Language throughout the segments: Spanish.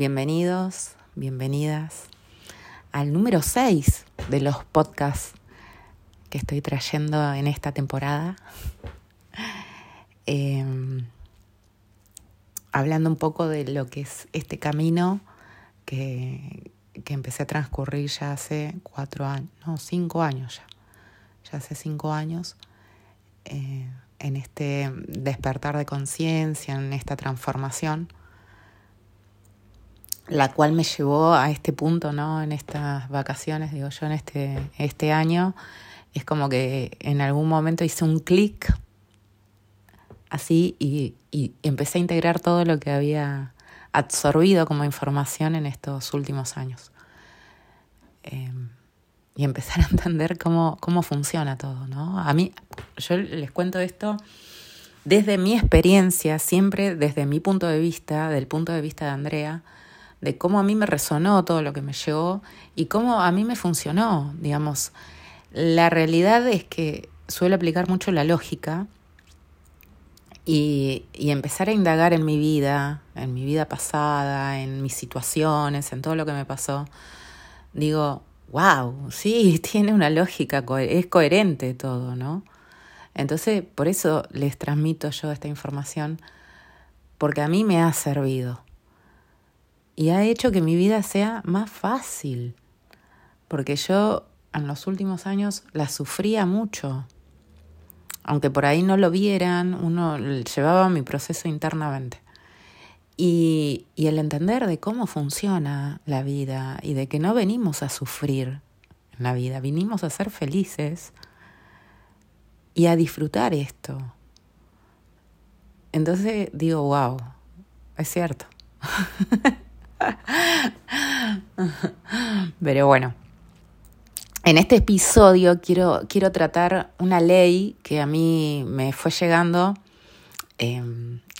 Bienvenidos, bienvenidas al número 6 de los podcasts que estoy trayendo en esta temporada. Eh, hablando un poco de lo que es este camino que, que empecé a transcurrir ya hace cuatro años, no, cinco años ya, ya hace cinco años, eh, en este despertar de conciencia, en esta transformación la cual me llevó a este punto, ¿no? En estas vacaciones, digo yo, en este, este año, es como que en algún momento hice un clic así y, y, empecé a integrar todo lo que había absorbido como información en estos últimos años. Eh, y empezar a entender cómo, cómo funciona todo, ¿no? A mí, yo les cuento esto desde mi experiencia, siempre desde mi punto de vista, del punto de vista de Andrea, de cómo a mí me resonó todo lo que me llegó y cómo a mí me funcionó, digamos. La realidad es que suelo aplicar mucho la lógica y, y, empezar a indagar en mi vida, en mi vida pasada, en mis situaciones, en todo lo que me pasó. Digo, wow, sí, tiene una lógica, es coherente todo, ¿no? Entonces, por eso les transmito yo esta información, porque a mí me ha servido y ha hecho que mi vida sea más fácil, porque yo en los últimos años la sufría mucho. Aunque por ahí no lo vieran, uno llevaba mi proceso internamente. Y, y el entender de cómo funciona la vida y de que no venimos a sufrir en la vida, vinimos a ser felices y a disfrutar esto. Entonces digo, wow, es cierto. Pero bueno, en este episodio quiero, quiero tratar una ley que a mí me fue llegando eh,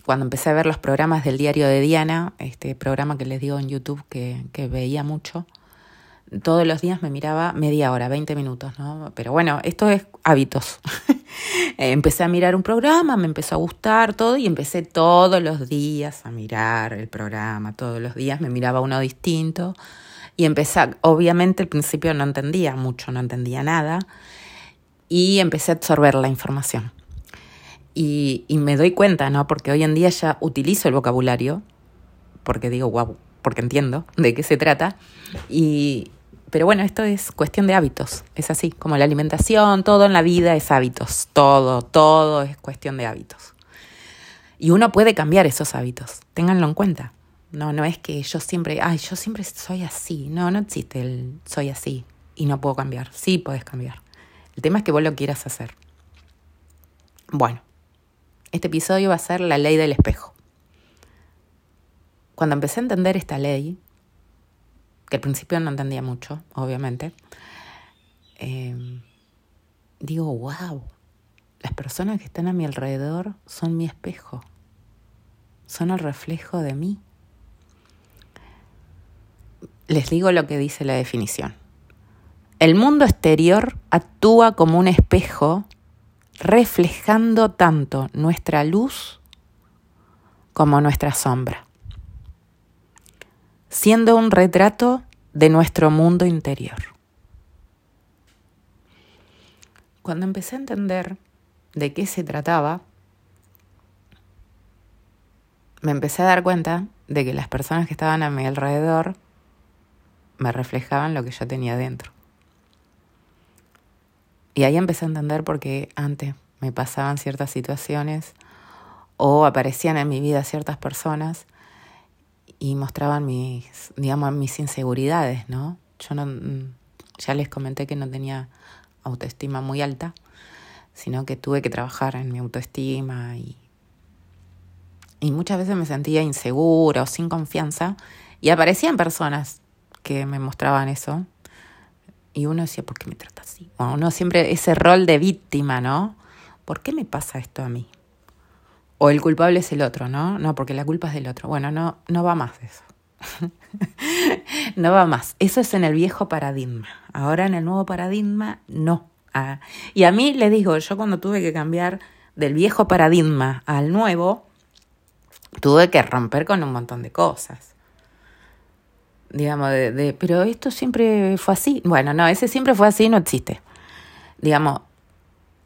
cuando empecé a ver los programas del diario de Diana, este programa que les digo en YouTube que, que veía mucho todos los días me miraba media hora, 20 minutos, ¿no? Pero bueno, esto es hábitos. empecé a mirar un programa, me empezó a gustar todo y empecé todos los días a mirar el programa, todos los días me miraba uno distinto y empecé, obviamente al principio no entendía mucho, no entendía nada y empecé a absorber la información. Y, y me doy cuenta, ¿no? Porque hoy en día ya utilizo el vocabulario, porque digo, wow, porque entiendo de qué se trata. Y, pero bueno, esto es cuestión de hábitos, es así, como la alimentación, todo en la vida es hábitos, todo, todo es cuestión de hábitos. Y uno puede cambiar esos hábitos, ténganlo en cuenta. No, no es que yo siempre, ay, yo siempre soy así. No, no existe el soy así y no puedo cambiar. Sí puedes cambiar. El tema es que vos lo quieras hacer. Bueno, este episodio va a ser la ley del espejo. Cuando empecé a entender esta ley, que al principio no entendía mucho, obviamente, eh, digo, wow, las personas que están a mi alrededor son mi espejo, son el reflejo de mí. Les digo lo que dice la definición. El mundo exterior actúa como un espejo reflejando tanto nuestra luz como nuestra sombra siendo un retrato de nuestro mundo interior. Cuando empecé a entender de qué se trataba, me empecé a dar cuenta de que las personas que estaban a mi alrededor me reflejaban lo que yo tenía dentro. Y ahí empecé a entender por qué antes me pasaban ciertas situaciones o aparecían en mi vida ciertas personas y mostraban mis, digamos, mis inseguridades, ¿no? Yo no, mm, ya les comenté que no tenía autoestima muy alta, sino que tuve que trabajar en mi autoestima y, y muchas veces me sentía insegura o sin confianza y aparecían personas que me mostraban eso y uno decía, ¿por qué me trata así? Bueno, uno siempre ese rol de víctima, ¿no? ¿Por qué me pasa esto a mí? O el culpable es el otro, ¿no? No, porque la culpa es del otro. Bueno, no, no va más eso. no va más. Eso es en el viejo paradigma. Ahora en el nuevo paradigma, no. Ah, y a mí le digo, yo cuando tuve que cambiar del viejo paradigma al nuevo, tuve que romper con un montón de cosas. digamos, de, de, pero esto siempre fue así. Bueno, no, ese siempre fue así, no existe. Digamos,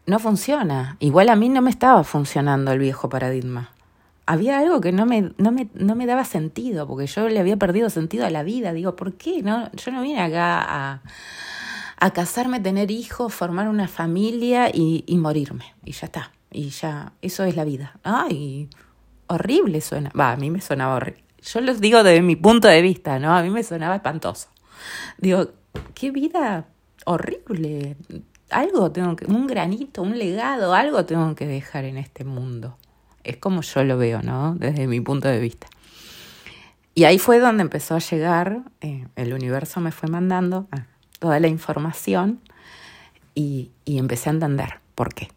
no funciona. Igual a mí no me estaba funcionando el viejo paradigma. Había algo que no me, no me, no me daba sentido, porque yo le había perdido sentido a la vida. Digo, ¿por qué? No, yo no vine acá a, a casarme, tener hijos, formar una familia y, y morirme. Y ya está. Y ya, eso es la vida. Ay, horrible suena. Va, a mí me sonaba horrible. Yo les digo desde mi punto de vista, ¿no? A mí me sonaba espantoso. Digo, qué vida horrible algo tengo que, un granito, un legado, algo tengo que dejar en este mundo. Es como yo lo veo, ¿no? Desde mi punto de vista. Y ahí fue donde empezó a llegar, eh, el universo me fue mandando ah, toda la información y, y empecé a entender por qué.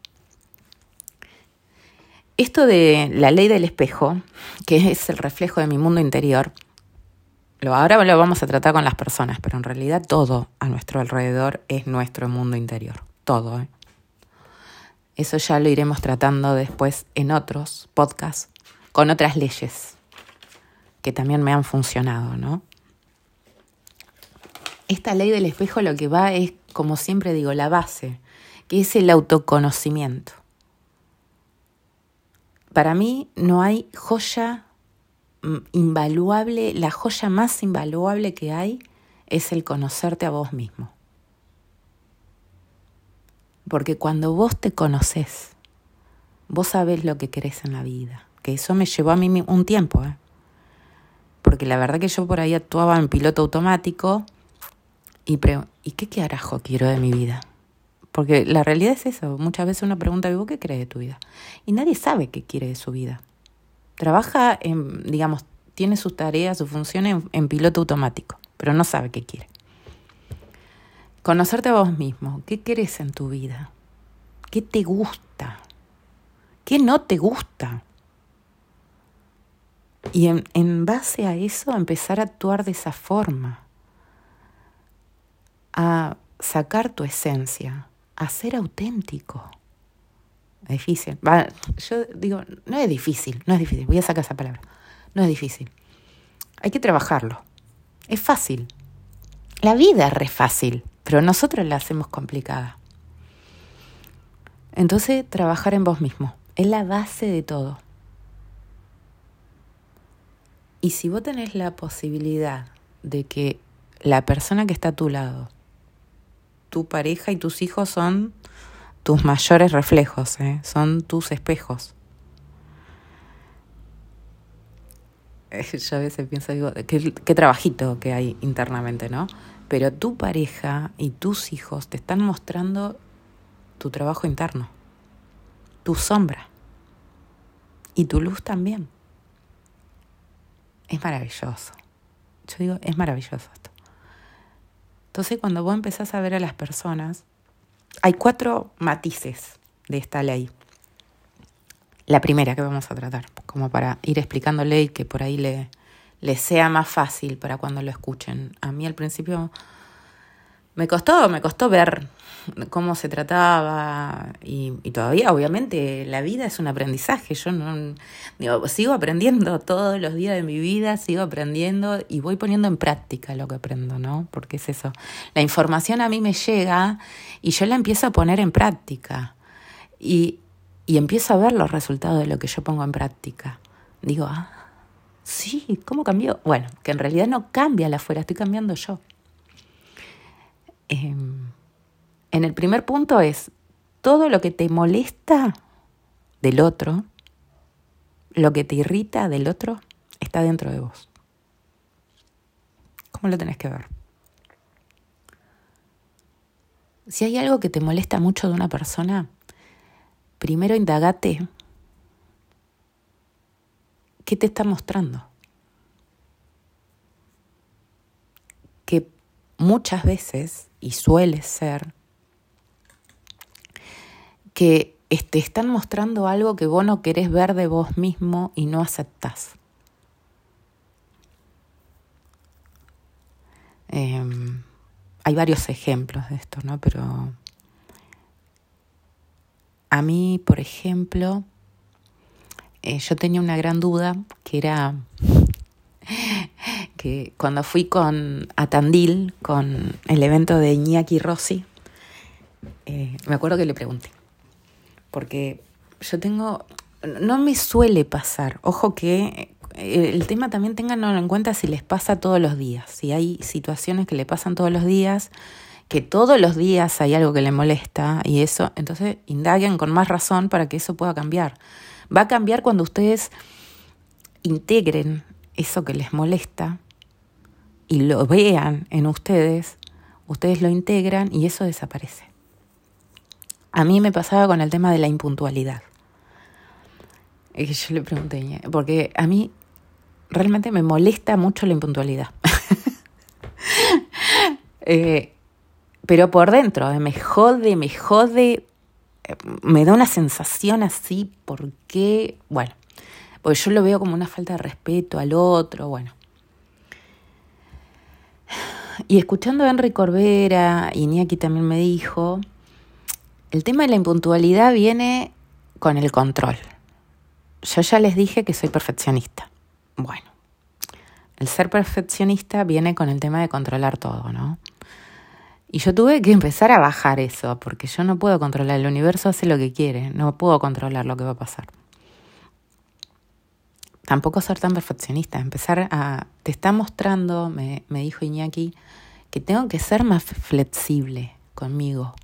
Esto de la ley del espejo, que es el reflejo de mi mundo interior, lo, ahora lo vamos a tratar con las personas, pero en realidad todo a nuestro alrededor es nuestro mundo interior. Todo. ¿eh? Eso ya lo iremos tratando después en otros podcasts, con otras leyes que también me han funcionado, ¿no? Esta ley del espejo lo que va es, como siempre digo, la base, que es el autoconocimiento. Para mí no hay joya invaluable, la joya más invaluable que hay es el conocerte a vos mismo. Porque cuando vos te conoces, vos sabés lo que querés en la vida. Que eso me llevó a mí un tiempo, ¿eh? Porque la verdad que yo por ahí actuaba en piloto automático y, ¿y qué carajo quiero de mi vida? Porque la realidad es eso. Muchas veces uno pregunta, ¿vos qué crees de tu vida? Y nadie sabe qué quiere de su vida. Trabaja en, digamos, tiene sus tareas, sus funciones en, piloto automático, pero no sabe qué quiere. Conocerte a vos mismo. ¿Qué querés en tu vida? ¿Qué te gusta? ¿Qué no te gusta? Y en, en, base a eso empezar a actuar de esa forma, a sacar tu esencia, a ser auténtico. Difícil. yo digo, no es difícil, no es difícil. Voy a sacar esa palabra. No es difícil. Hay que trabajarlo. Es fácil. La vida es re fácil, pero nosotros la hacemos complicada. Entonces, trabajar en vos mismo es la base de todo. Y si vos tenés la posibilidad de que la persona que está a tu lado, tu pareja y tus hijos son tus mayores reflejos, ¿eh? son tus espejos. Yo a veces pienso, digo, qué, qué trabajito que hay internamente, ¿no? Pero tu pareja y tus hijos te están mostrando tu trabajo interno, tu sombra y tu luz también. Es maravilloso. Yo digo, es maravilloso esto. Entonces cuando vos empezás a ver a las personas, hay cuatro matices de esta ley. La primera que vamos a tratar, como para ir explicándole y que por ahí le, le sea más fácil para cuando lo escuchen. A mí al principio me costó, me costó ver cómo se trataba y, todavía obviamente la vida es un aprendizaje. Yo no digo, sigo aprendiendo todos los días de mi vida, sigo aprendiendo y voy poniendo en práctica lo que aprendo, ¿no? Porque es eso. La información a mí me llega y yo la empiezo a poner en práctica y, y empiezo a ver los resultados de lo que yo pongo en práctica. Digo, ah, sí, ¿cómo cambió? Bueno, que en realidad no cambia la afuera, estoy cambiando yo. Em, en el primer punto es todo lo que te molesta del otro, lo que te irrita del otro, está dentro de vos. ¿Cómo lo tenés que ver? Si hay algo que te molesta mucho de una persona, primero indagate qué te está mostrando. Que muchas veces, y suele ser, que te están mostrando algo que vos no querés ver de vos mismo y no aceptás. Em, hay varios ejemplos de esto, ¿no? Pero a mí, por ejemplo, eh, yo tenía una gran duda que era que cuando fui con a Tandil, con el evento de Iñaki Rossi, eh, me acuerdo que le pregunté, porque yo tengo, no me suele pasar, ojo que eh, el tema también tenganlo en cuenta si les pasa todos los días, si hay situaciones que le pasan todos los días, que todos los días hay algo que le molesta y eso, entonces indaguen con más razón para que eso pueda cambiar. Va a cambiar cuando ustedes integren eso que les molesta y lo vean en ustedes, ustedes lo integran y eso desaparece. A mí me pasaba con el tema de la impuntualidad. Y yo le pregunté, porque a mí realmente me molesta mucho la impuntualidad. Eh, pero por dentro, eh, me jode, me jode, eh, me da una sensación así, porque, bueno, porque yo lo veo como una falta de respeto al otro, bueno. Y escuchando a Henry Corbera, y Niaki también me dijo, el tema de la impuntualidad viene con el control. Yo ya les dije que soy perfeccionista. Bueno, el ser perfeccionista viene con el tema de controlar todo, ¿no? Y yo tuve que empezar a bajar eso, porque yo no puedo controlar, el universo hace lo que quiere, no puedo controlar lo que va a pasar. Tampoco ser tan perfeccionista, empezar a... Te está mostrando, me, dijo Iñaki, que tengo que ser más flexible conmigo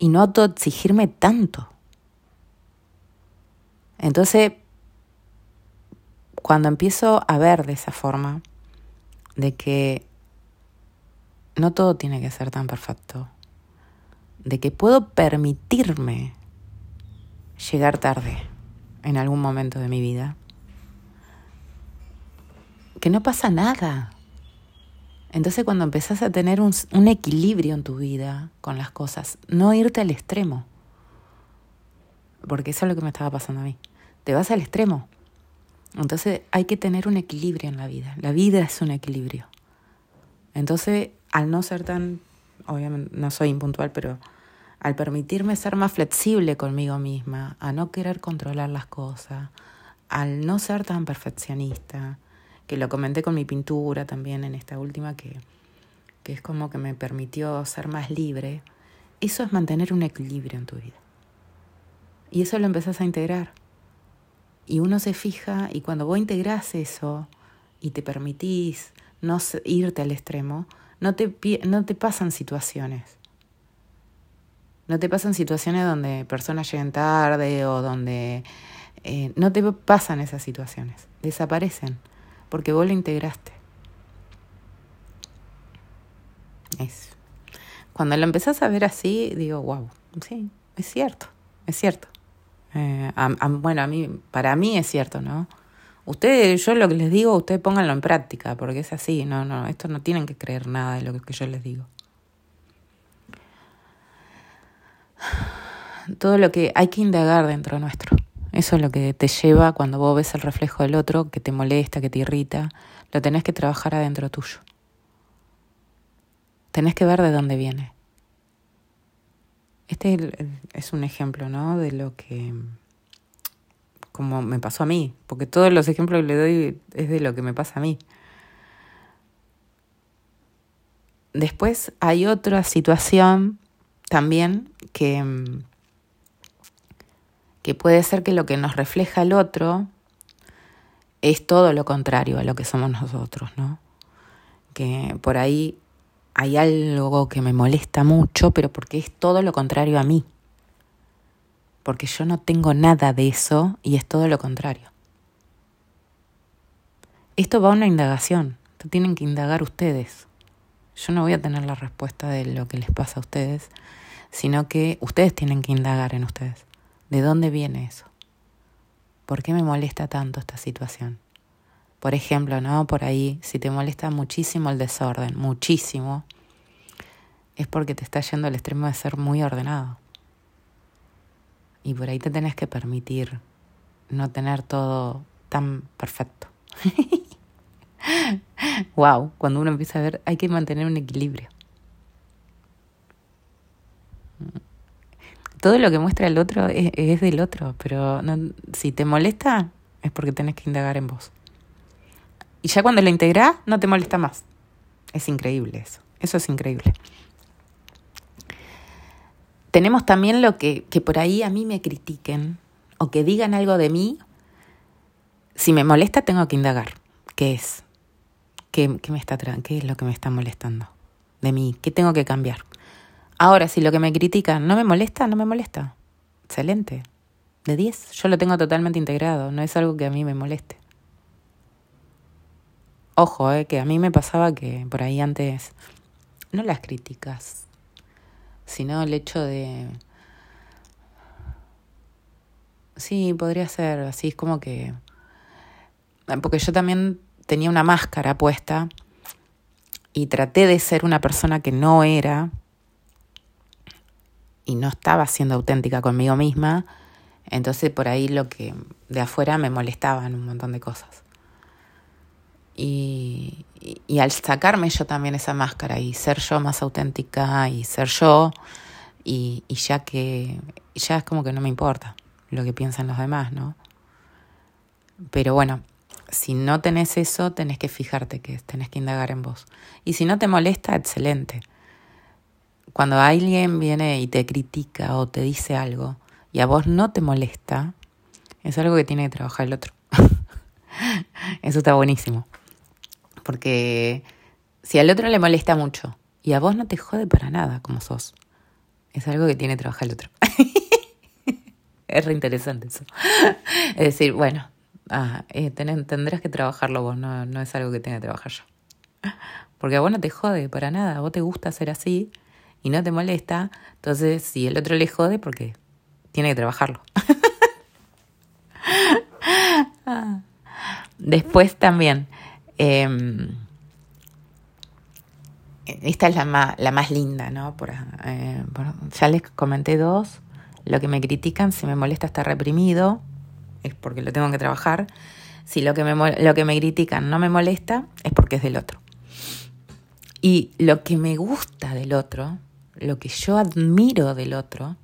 y no autoexigirme tanto. Entonces, cuando empiezo a ver de esa forma, de que no todo tiene que ser tan perfecto, de que puedo permitirme llegar tarde en algún momento de mi vida, que no pasa nada. Entonces cuando empezás a tener un, un, equilibrio en tu vida con las cosas, no irte al extremo, porque eso es lo que me estaba pasando a mí, te vas al extremo. Entonces hay que tener un equilibrio en la vida, la vida es un equilibrio. Entonces al no ser tan, obviamente no soy impuntual, pero al permitirme ser más flexible conmigo misma, a no querer controlar las cosas, al no ser tan perfeccionista, que lo comenté con mi pintura también en esta última, que, que es como que me permitió ser más libre, eso es mantener un equilibrio en tu vida. Y eso lo empezás a integrar. Y uno se fija y cuando vos integrás eso y te permitís no irte al extremo, no te, no te pasan situaciones. No te pasan situaciones donde personas lleguen tarde o donde... Eh, no te pasan esas situaciones. Desaparecen porque vos lo integraste. Es. Cuando lo empezás a ver así, digo, wow, sí, es cierto, es cierto. Eh, bueno, a mí, para mí es cierto, ¿no? Ustedes, yo lo que les digo, ustedes pónganlo en práctica, porque es así, no, no, esto no tienen que creer nada de lo que yo les digo. Todo lo que hay que indagar dentro nuestro. Eso es lo que te lleva cuando vos ves el reflejo del otro, que te molesta, que te irrita, lo tenés que trabajar adentro tuyo. Tenés que ver de dónde viene. Este es un ejemplo, ¿no? De lo que como me pasó a mí, porque todos los ejemplos que le doy es de lo que me pasa a mí. Después hay otra situación también que, que puede ser que lo que nos refleja el otro es todo lo contrario a lo que somos nosotros, ¿no? Que por ahí hay algo que me molesta mucho, pero porque es todo lo contrario a mí porque yo no tengo nada de eso y es todo lo contrario. Esto va a una indagación, tienen que indagar ustedes. Yo no voy a tener la respuesta de lo que les pasa a ustedes, sino que ustedes tienen que indagar en ustedes. ¿De dónde viene eso? ¿Por qué me molesta tanto esta situación? Por ejemplo, ¿no? Por ahí, si te molesta muchísimo el desorden, muchísimo, es porque te está yendo al extremo de ser muy ordenado. Y por ahí te tenés que permitir no tener todo tan perfecto. wow, cuando uno empieza a ver, hay que mantener un equilibrio. Todo lo que muestra el otro es, del otro, pero no, si te molesta es porque tenés que indagar en vos. Y ya cuando lo integrás, no te molesta más. Es increíble eso. Eso es increíble. Tenemos también lo que, por ahí a mí me critiquen o que digan algo de mí. Si me molesta, tengo que indagar. ¿Qué es? ¿Qué, qué me está ¿Qué es lo que me está molestando de mí? ¿Qué tengo que cambiar? Ahora, si lo que me critican no me molesta, no me molesta. Excelente. De 10. Yo lo tengo totalmente integrado. No es algo que a mí me moleste. Ojo, eh, que a mí me pasaba que por ahí antes, no las críticas, sino el hecho de... Sí, podría ser así, es como que... Porque yo también tenía una máscara puesta y traté de ser una persona que no era y no estaba siendo auténtica conmigo misma, entonces por ahí lo que de afuera me molestaban un montón de cosas. Y, al sacarme yo también esa máscara y ser yo más auténtica y ser yo, y, y ya que ya es como que no me importa lo que piensan los demás, ¿no? Pero bueno, si no tenés eso, tenés que fijarte que tenés que indagar en vos. Y si no te molesta, excelente. Cuando alguien viene y te critica o te dice algo y a vos no te molesta, es algo que tiene que trabajar el otro. eso está buenísimo. Porque si al otro le molesta mucho y a vos no te jode para nada como sos, es algo que tiene que trabajar el otro. es re interesante eso. es decir, bueno, ah, eh, tendrás que trabajarlo vos, no, no es algo que tenga que trabajar yo. Porque a vos no te jode para nada, a vos te gusta ser así y no te molesta, entonces si el otro le jode, porque tiene que trabajarlo. Después también, Em, esta es la más, la más linda, ¿no? Eh, ya les comenté dos. Lo que me critican, si me molesta estar reprimido, es porque lo tengo que trabajar. Si lo que me, lo que me critican no me molesta, es porque es del otro. Y lo que me gusta del otro, lo que yo admiro del otro,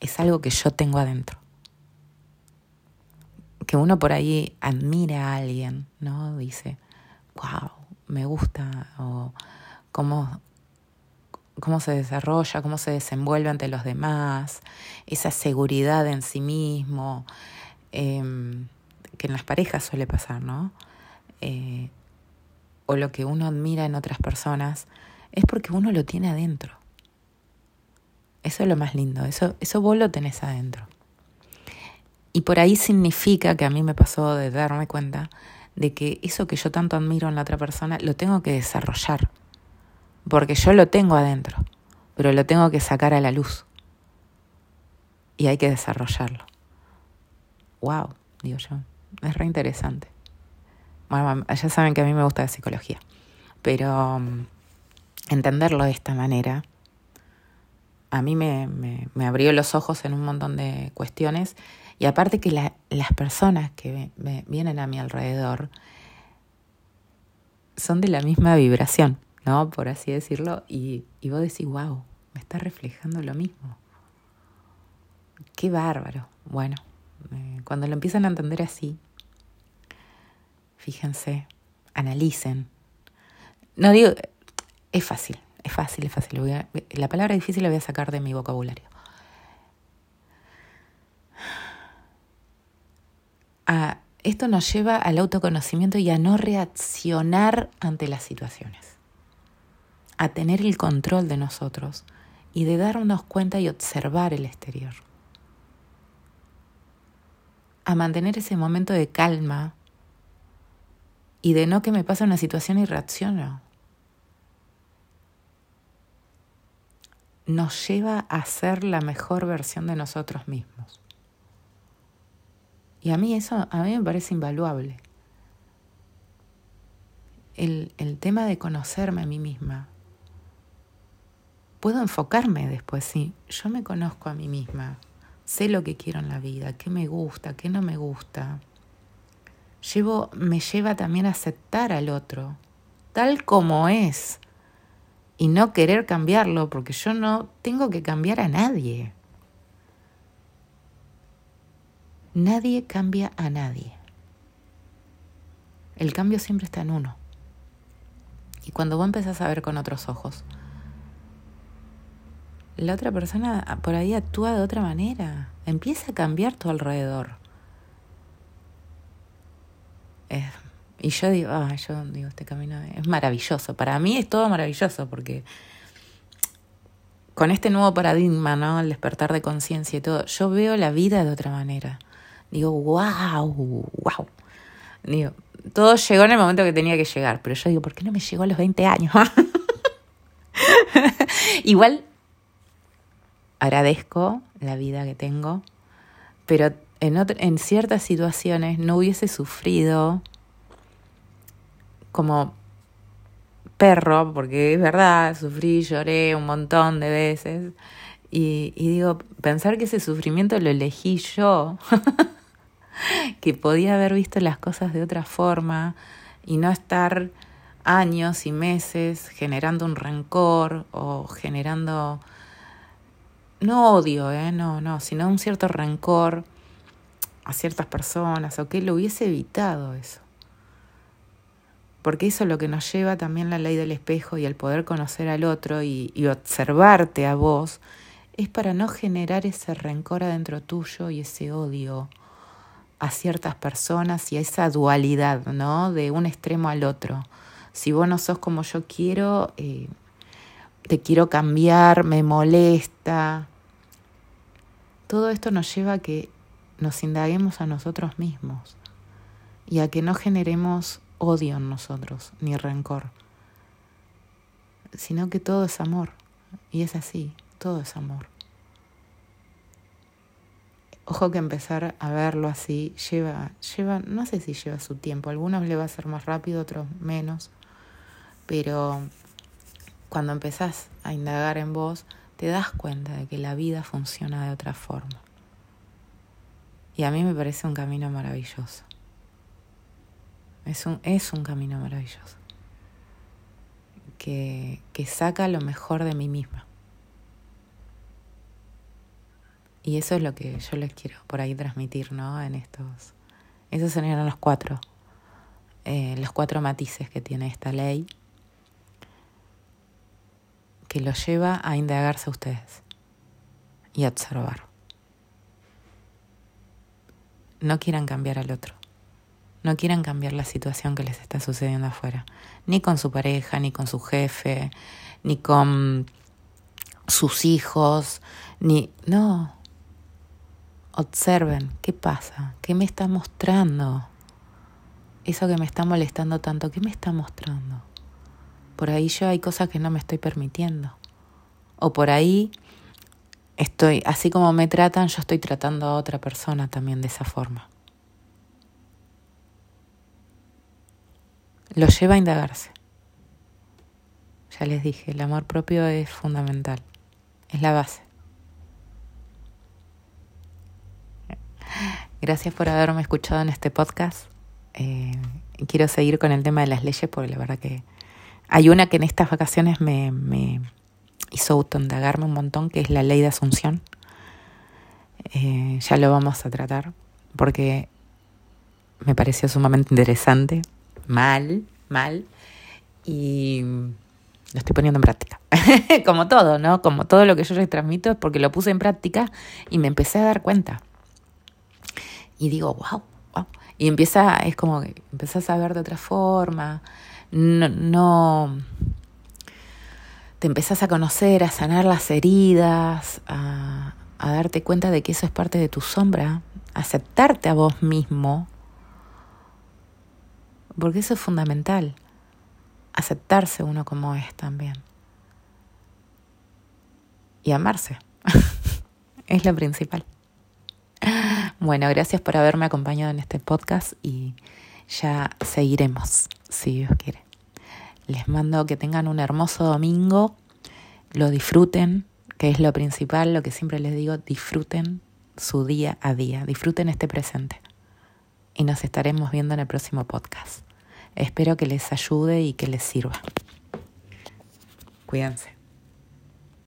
es algo que yo tengo adentro que uno por ahí admira a alguien, ¿no? Dice, wow, me gusta, o cómo, cómo se desarrolla, cómo se desenvuelve ante los demás, esa seguridad en sí mismo, em, que en las parejas suele pasar, ¿no? Eh, o lo que uno admira en otras personas, es porque uno lo tiene adentro. Eso es lo más lindo, eso, eso vos lo tenés adentro. Y por ahí significa que a mí me pasó de darme cuenta de que eso que yo tanto admiro en la otra persona lo tengo que desarrollar. Porque yo lo tengo adentro, pero lo tengo que sacar a la luz. Y hay que desarrollarlo. ¡Wow! Digo yo. Es re interesante. Bueno, ya saben que a mí me gusta la psicología. Pero um, entenderlo de esta manera a mí me, me, abrió los ojos en un montón de cuestiones y aparte que las personas que vienen a mi alrededor son de la misma vibración, ¿no? Por así decirlo. Y, y vos decís, wow, me está reflejando lo mismo. Qué bárbaro. Bueno, eh, cuando lo empiezan a entender así, fíjense, analicen. No digo, es fácil, es fácil, es fácil. la palabra difícil la voy a sacar de mi vocabulario. esto nos lleva al autoconocimiento y a no reaccionar ante las situaciones, a tener el control de nosotros y de darnos cuenta y observar el exterior, a mantener ese momento de calma y de no que me pasa una situación y reacciono. Nos lleva a ser la mejor versión de nosotros mismos. Y a mí eso, a mí me parece invaluable. El, el tema de conocerme a mí misma. Puedo enfocarme después, sí. Yo me conozco a mí misma. Sé lo que quiero en la vida, qué me gusta, qué no me gusta. Llevo, me lleva también a aceptar al otro, tal como es, y no querer cambiarlo, porque yo no tengo que cambiar a nadie. Nadie cambia a nadie. El cambio siempre está en uno. Y cuando vos empezás a ver con otros ojos, la otra persona por ahí actúa de otra manera. Empieza a cambiar tu alrededor. Y yo digo, ah, yo digo, este camino es maravilloso. Para mí es todo maravilloso porque con este nuevo paradigma, ¿no? El despertar de conciencia y todo, yo veo la vida de otra manera. Digo, wow, wow. Digo, todo llegó en el momento que tenía que llegar, pero yo digo, ¿por qué no me llegó a los 20 años? Igual agradezco la vida que tengo, pero en, en ciertas situaciones no hubiese sufrido como perro, porque es verdad, sufrí, lloré un montón de veces. Y, digo, pensar que ese sufrimiento lo elegí yo, que podía haber visto las cosas de otra forma y no estar años y meses generando un rencor o generando, no odio, ¿eh? no, no, sino un cierto rencor a ciertas personas o que lo hubiese evitado eso porque eso es lo que nos lleva también la ley del espejo y el poder conocer al otro y, observarte a vos, es para no generar ese rencor adentro tuyo y ese odio a ciertas personas y a esa dualidad, ¿no? De un extremo al otro. Si vos no sos como yo quiero, eh, te quiero cambiar, me molesta. Todo esto nos lleva a que nos indaguemos a nosotros mismos y a que no generemos odio en nosotros, ni rencor, sino que todo es amor. Y es así, todo es amor. Ojo que empezar a verlo así lleva, lleva, no sé si lleva su tiempo, a algunos le va a ser más rápido, otros menos, pero cuando empezás a indagar en vos, te das cuenta de que la vida funciona de otra forma. Y a mí me parece un camino maravilloso. Es un, es un camino maravilloso. Que, que saca lo mejor de mí misma. Y eso es lo que yo les quiero por ahí transmitir, ¿no? En estos. Esos serían los cuatro. Eh, los cuatro matices que tiene esta ley. Que los lleva a indagarse a ustedes. Y a observar. No quieran cambiar al otro no quieran cambiar la situación que les está sucediendo afuera, ni con su pareja, ni con su jefe, ni con sus hijos, ni... No. Observen qué pasa, qué me está mostrando. Eso que me está molestando tanto, ¿qué me está mostrando? Por ahí yo hay cosas que no me estoy permitiendo. O por ahí estoy, así como me tratan, yo estoy tratando a otra persona también de esa forma. Lo lleva a indagarse. Ya les dije, el amor propio es fundamental, es la base. Gracias por haberme escuchado en este podcast. Eh, quiero seguir con el tema de las leyes porque la verdad que hay una que en estas vacaciones me, me hizo autoindagarme un montón, que es la ley de asunción. Eh, ya lo vamos a tratar porque me pareció sumamente interesante mal, mal, y lo estoy poniendo en práctica. Como todo, ¿no? Como todo lo que yo les transmito es porque lo puse en práctica y me empecé a dar cuenta. Y digo, wow, wow. Y empieza, es como que empezás a ver de otra forma. No, no te empezás a conocer, a sanar las heridas, a, a darte cuenta de que eso es parte de tu sombra, aceptarte a vos mismo porque eso es fundamental, aceptarse uno como es también. Y amarse. es lo principal. Bueno, gracias por haberme acompañado en este podcast y ya seguiremos, si Dios quiere. Les mando que tengan un hermoso domingo, lo disfruten, que es lo principal, lo que siempre les digo, disfruten su día a día, disfruten este presente. Y nos estaremos viendo en el próximo podcast. Espero que les ayude y que les sirva. Cuídense.